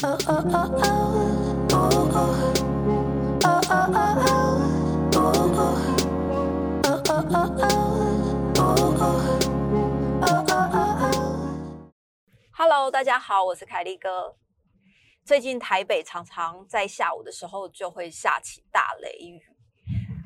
Hello，大家好，我是凯利哥。最近台北常常在下午的时候就会下起大雷雨。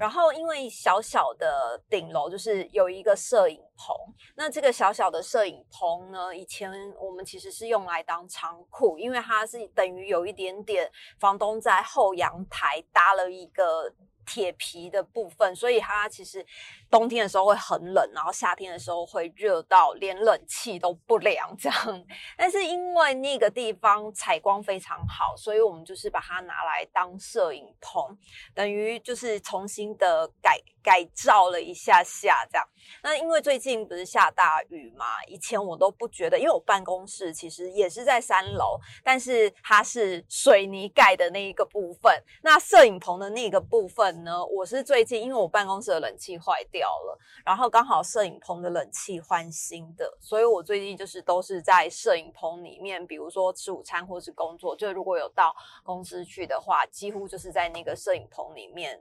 然后，因为小小的顶楼就是有一个摄影棚，那这个小小的摄影棚呢，以前我们其实是用来当仓库，因为它是等于有一点点房东在后阳台搭了一个铁皮的部分，所以它其实冬天的时候会很冷，然后夏天的时候会热到连冷气都不凉这样。但是因为那个地方采光非常好，所以我们就是把它拿来当摄影棚，等于就是重新的改改造了一下下这样。那因为最近不是下大雨嘛，以前我都不觉得，因为我办公室其实也是在三楼，但是它是水泥盖的那一个部分。那摄影棚的那个部分呢，我是最近因为我办公室的冷气坏掉了，然后刚好摄影棚的冷气换新的，所以我最近就是都是在摄影棚里面，比如说吃午餐或是工作，就如果有到公司去的话，几乎就是在那个摄影棚里面。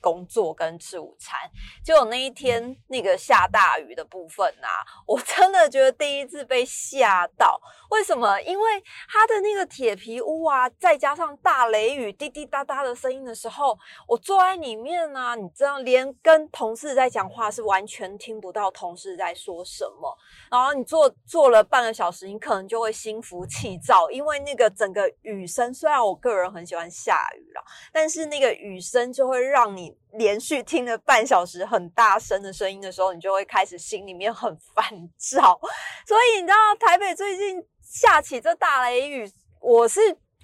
工作跟吃午餐，结果那一天那个下大雨的部分啊，我真的觉得第一次被吓到。为什么？因为它的那个铁皮屋啊，再加上大雷雨滴滴答答的声音的时候，我坐在里面啊，你知道，连跟同事在讲话是完全听不到同事在说什么。然后你坐坐了半个小时，你可能就会心浮气躁，因为那个整个雨声，虽然我个人很喜欢下雨了，但是那个雨声就会让你。连续听了半小时很大声的声音的时候，你就会开始心里面很烦躁。所以你知道台北最近下起这大雷雨，我是。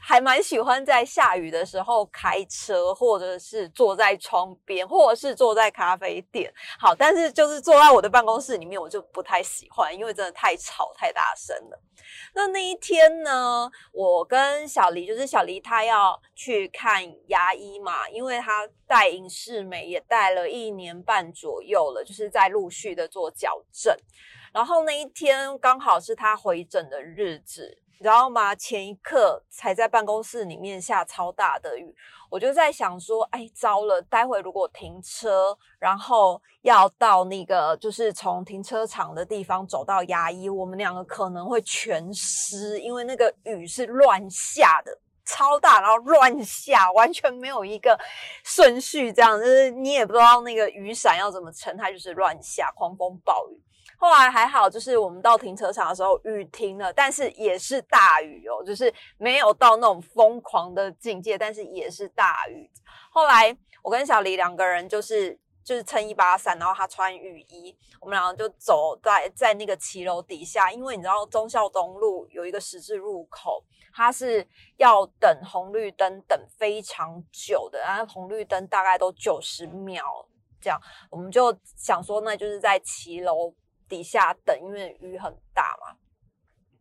还蛮喜欢在下雨的时候开车，或者是坐在窗边，或者是坐在咖啡店。好，但是就是坐在我的办公室里面，我就不太喜欢，因为真的太吵、太大声了。那那一天呢，我跟小黎，就是小黎，他要去看牙医嘛，因为他戴隐适美也戴了一年半左右了，就是在陆续的做矫正。然后那一天刚好是他回诊的日子。知道吗？前一刻才在办公室里面下超大的雨，我就在想说，哎，糟了！待会如果停车，然后要到那个就是从停车场的地方走到牙医，我们两个可能会全湿，因为那个雨是乱下的，超大，然后乱下，完全没有一个顺序，这样就是你也不知道那个雨伞要怎么撑，它就是乱下，狂风暴雨。后来还好，就是我们到停车场的时候雨停了，但是也是大雨哦，就是没有到那种疯狂的境界，但是也是大雨。后来我跟小黎两个人就是就是撑一把伞，然后他穿雨衣，我们两个就走在在那个骑楼底下，因为你知道忠孝东路有一个十字路口，它是要等红绿灯等非常久的，然后红绿灯大概都九十秒这样，我们就想说那就是在骑楼。底下等，因为雨很大嘛。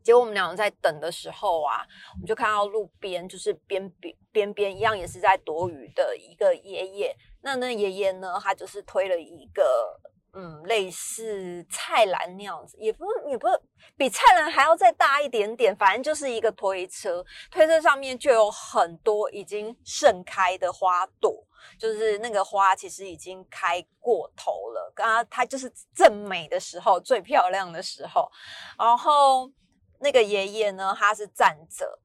结果我们两个在等的时候啊，我们就看到路边就是边边边边一样也是在躲雨的一个爷爷。那那爷爷呢，他就是推了一个嗯类似菜篮那样子，也不是也不是比菜篮还要再大一点点，反正就是一个推车。推车上面就有很多已经盛开的花朵。就是那个花其实已经开过头了，刚刚它就是正美的时候，最漂亮的时候。然后那个爷爷呢，他是站着，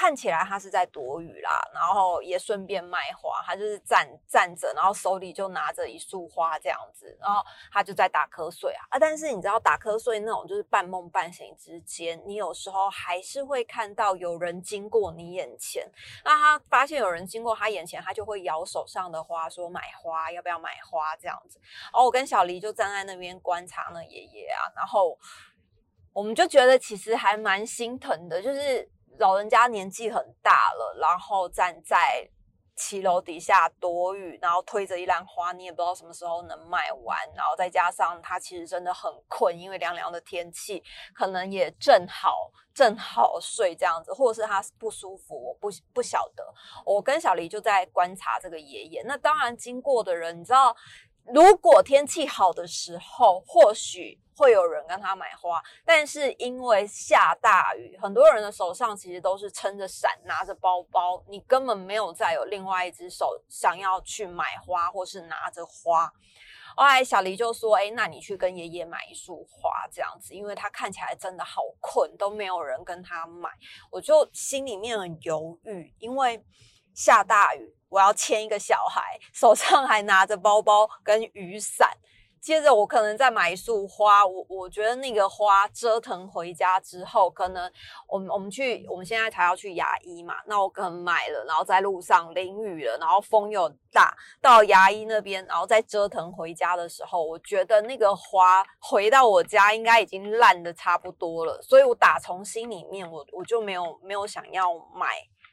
看起来他是在躲雨啦，然后也顺便卖花，他就是站站着，然后手里就拿着一束花这样子，然后他就在打瞌睡啊啊！但是你知道打瞌睡那种，就是半梦半醒之间，你有时候还是会看到有人经过你眼前。那他发现有人经过他眼前，他就会摇手上的花，说买花要不要买花这样子。然后我跟小黎就站在那边观察那爷爷啊，然后我们就觉得其实还蛮心疼的，就是。老人家年纪很大了，然后站在骑楼底下躲雨，然后推着一篮花，你也不知道什么时候能卖完。然后再加上他其实真的很困，因为凉凉的天气，可能也正好正好睡这样子，或者是他不舒服，我不不晓得。我跟小黎就在观察这个爷爷。那当然经过的人，你知道如果天气好的时候，或许会有人跟他买花，但是因为下大雨，很多人的手上其实都是撑着伞，拿着包包，你根本没有再有另外一只手想要去买花，或是拿着花。后来小黎就说：“哎，那你去跟爷爷买一束花，这样子，因为他看起来真的好困，都没有人跟他买。”我就心里面很犹豫，因为下大雨。我要牵一个小孩，手上还拿着包包跟雨伞。接着我可能再买一束花，我我觉得那个花折腾回家之后，可能我们我们去我们现在才要去牙医嘛，那我可能买了，然后在路上淋雨了，然后风又大，到牙医那边，然后再折腾回家的时候，我觉得那个花回到我家应该已经烂的差不多了，所以我打从心里面，我我就没有没有想要买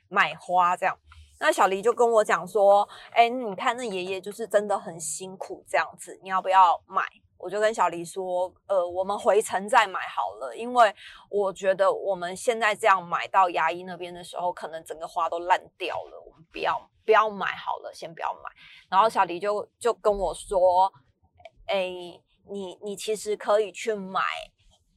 买花这样。那小黎就跟我讲说：“哎，你看那爷爷就是真的很辛苦这样子，你要不要买？”我就跟小黎说：“呃，我们回程再买好了，因为我觉得我们现在这样买到牙医那边的时候，可能整个花都烂掉了，我们不要不要买好了，先不要买。”然后小黎就就跟我说：“哎，你你其实可以去买，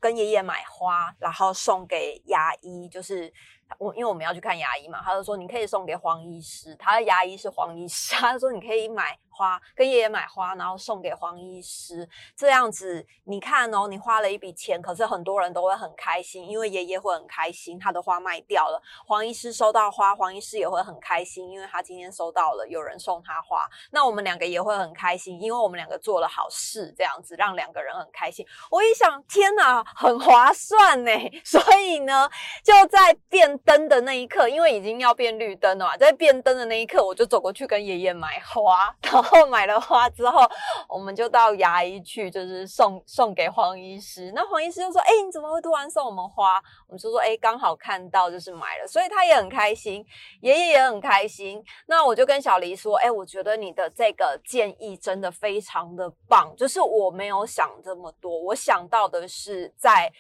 跟爷爷买花，然后送给牙医，就是。”我因为我们要去看牙医嘛，他就说你可以送给黄医师，他的牙医是黄医师，他说你可以买。花跟爷爷买花，然后送给黄医师，这样子你看哦，你花了一笔钱，可是很多人都会很开心，因为爷爷会很开心，他的花卖掉了。黄医师收到花，黄医师也会很开心，因为他今天收到了有人送他花。那我们两个也会很开心，因为我们两个做了好事，这样子让两个人很开心。我一想，天哪，很划算呢！所以呢，就在变灯的那一刻，因为已经要变绿灯了嘛，在变灯的那一刻，我就走过去跟爷爷买花，后买了花之后，我们就到牙医去，就是送送给黄医师。那黄医师就说：“哎，你怎么会突然送我们花？”我们就说：“哎，刚好看到，就是买了。”所以他也很开心，爷爷也很开心。那我就跟小黎说：“哎，我觉得你的这个建议真的非常的棒，就是我没有想这么多，我想到的是在。”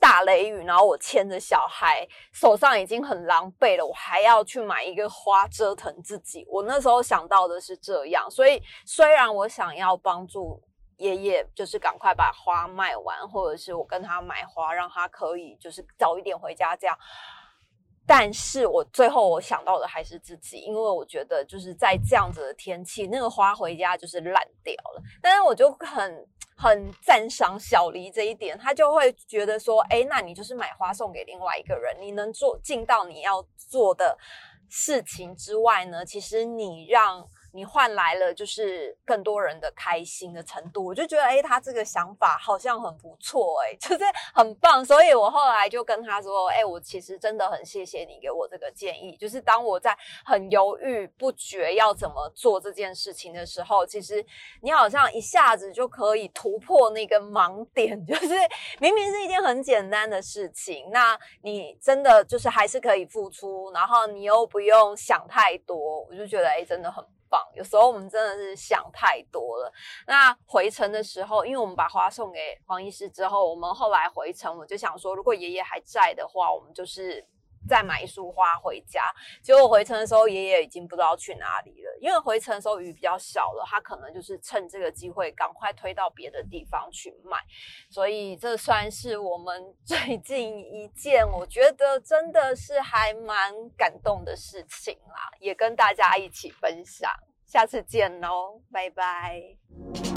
大雷雨，然后我牵着小孩，手上已经很狼狈了，我还要去买一个花折腾自己。我那时候想到的是这样，所以虽然我想要帮助爷爷，就是赶快把花卖完，或者是我跟他买花，让他可以就是早一点回家这样。但是我最后我想到的还是自己，因为我觉得就是在这样子的天气，那个花回家就是烂掉了。但是我就很。很赞赏小黎这一点，他就会觉得说，哎，那你就是买花送给另外一个人，你能做尽到你要做的事情之外呢，其实你让。你换来了就是更多人的开心的程度，我就觉得哎，他这个想法好像很不错哎，就是很棒。所以我后来就跟他说，哎，我其实真的很谢谢你给我这个建议。就是当我在很犹豫不决要怎么做这件事情的时候，其实你好像一下子就可以突破那个盲点，就是明明是一件很简单的事情，那你真的就是还是可以付出，然后你又不用想太多，我就觉得哎，真的很。有时候我们真的是想太多了。那回程的时候，因为我们把花送给黄医师之后，我们后来回程，我就想说，如果爷爷还在的话，我们就是。再买一束花回家，结果回程的时候，爷爷已经不知道去哪里了。因为回程的时候雨比较小了，他可能就是趁这个机会赶快推到别的地方去卖。所以这算是我们最近一件我觉得真的是还蛮感动的事情啦，也跟大家一起分享。下次见喽，拜拜。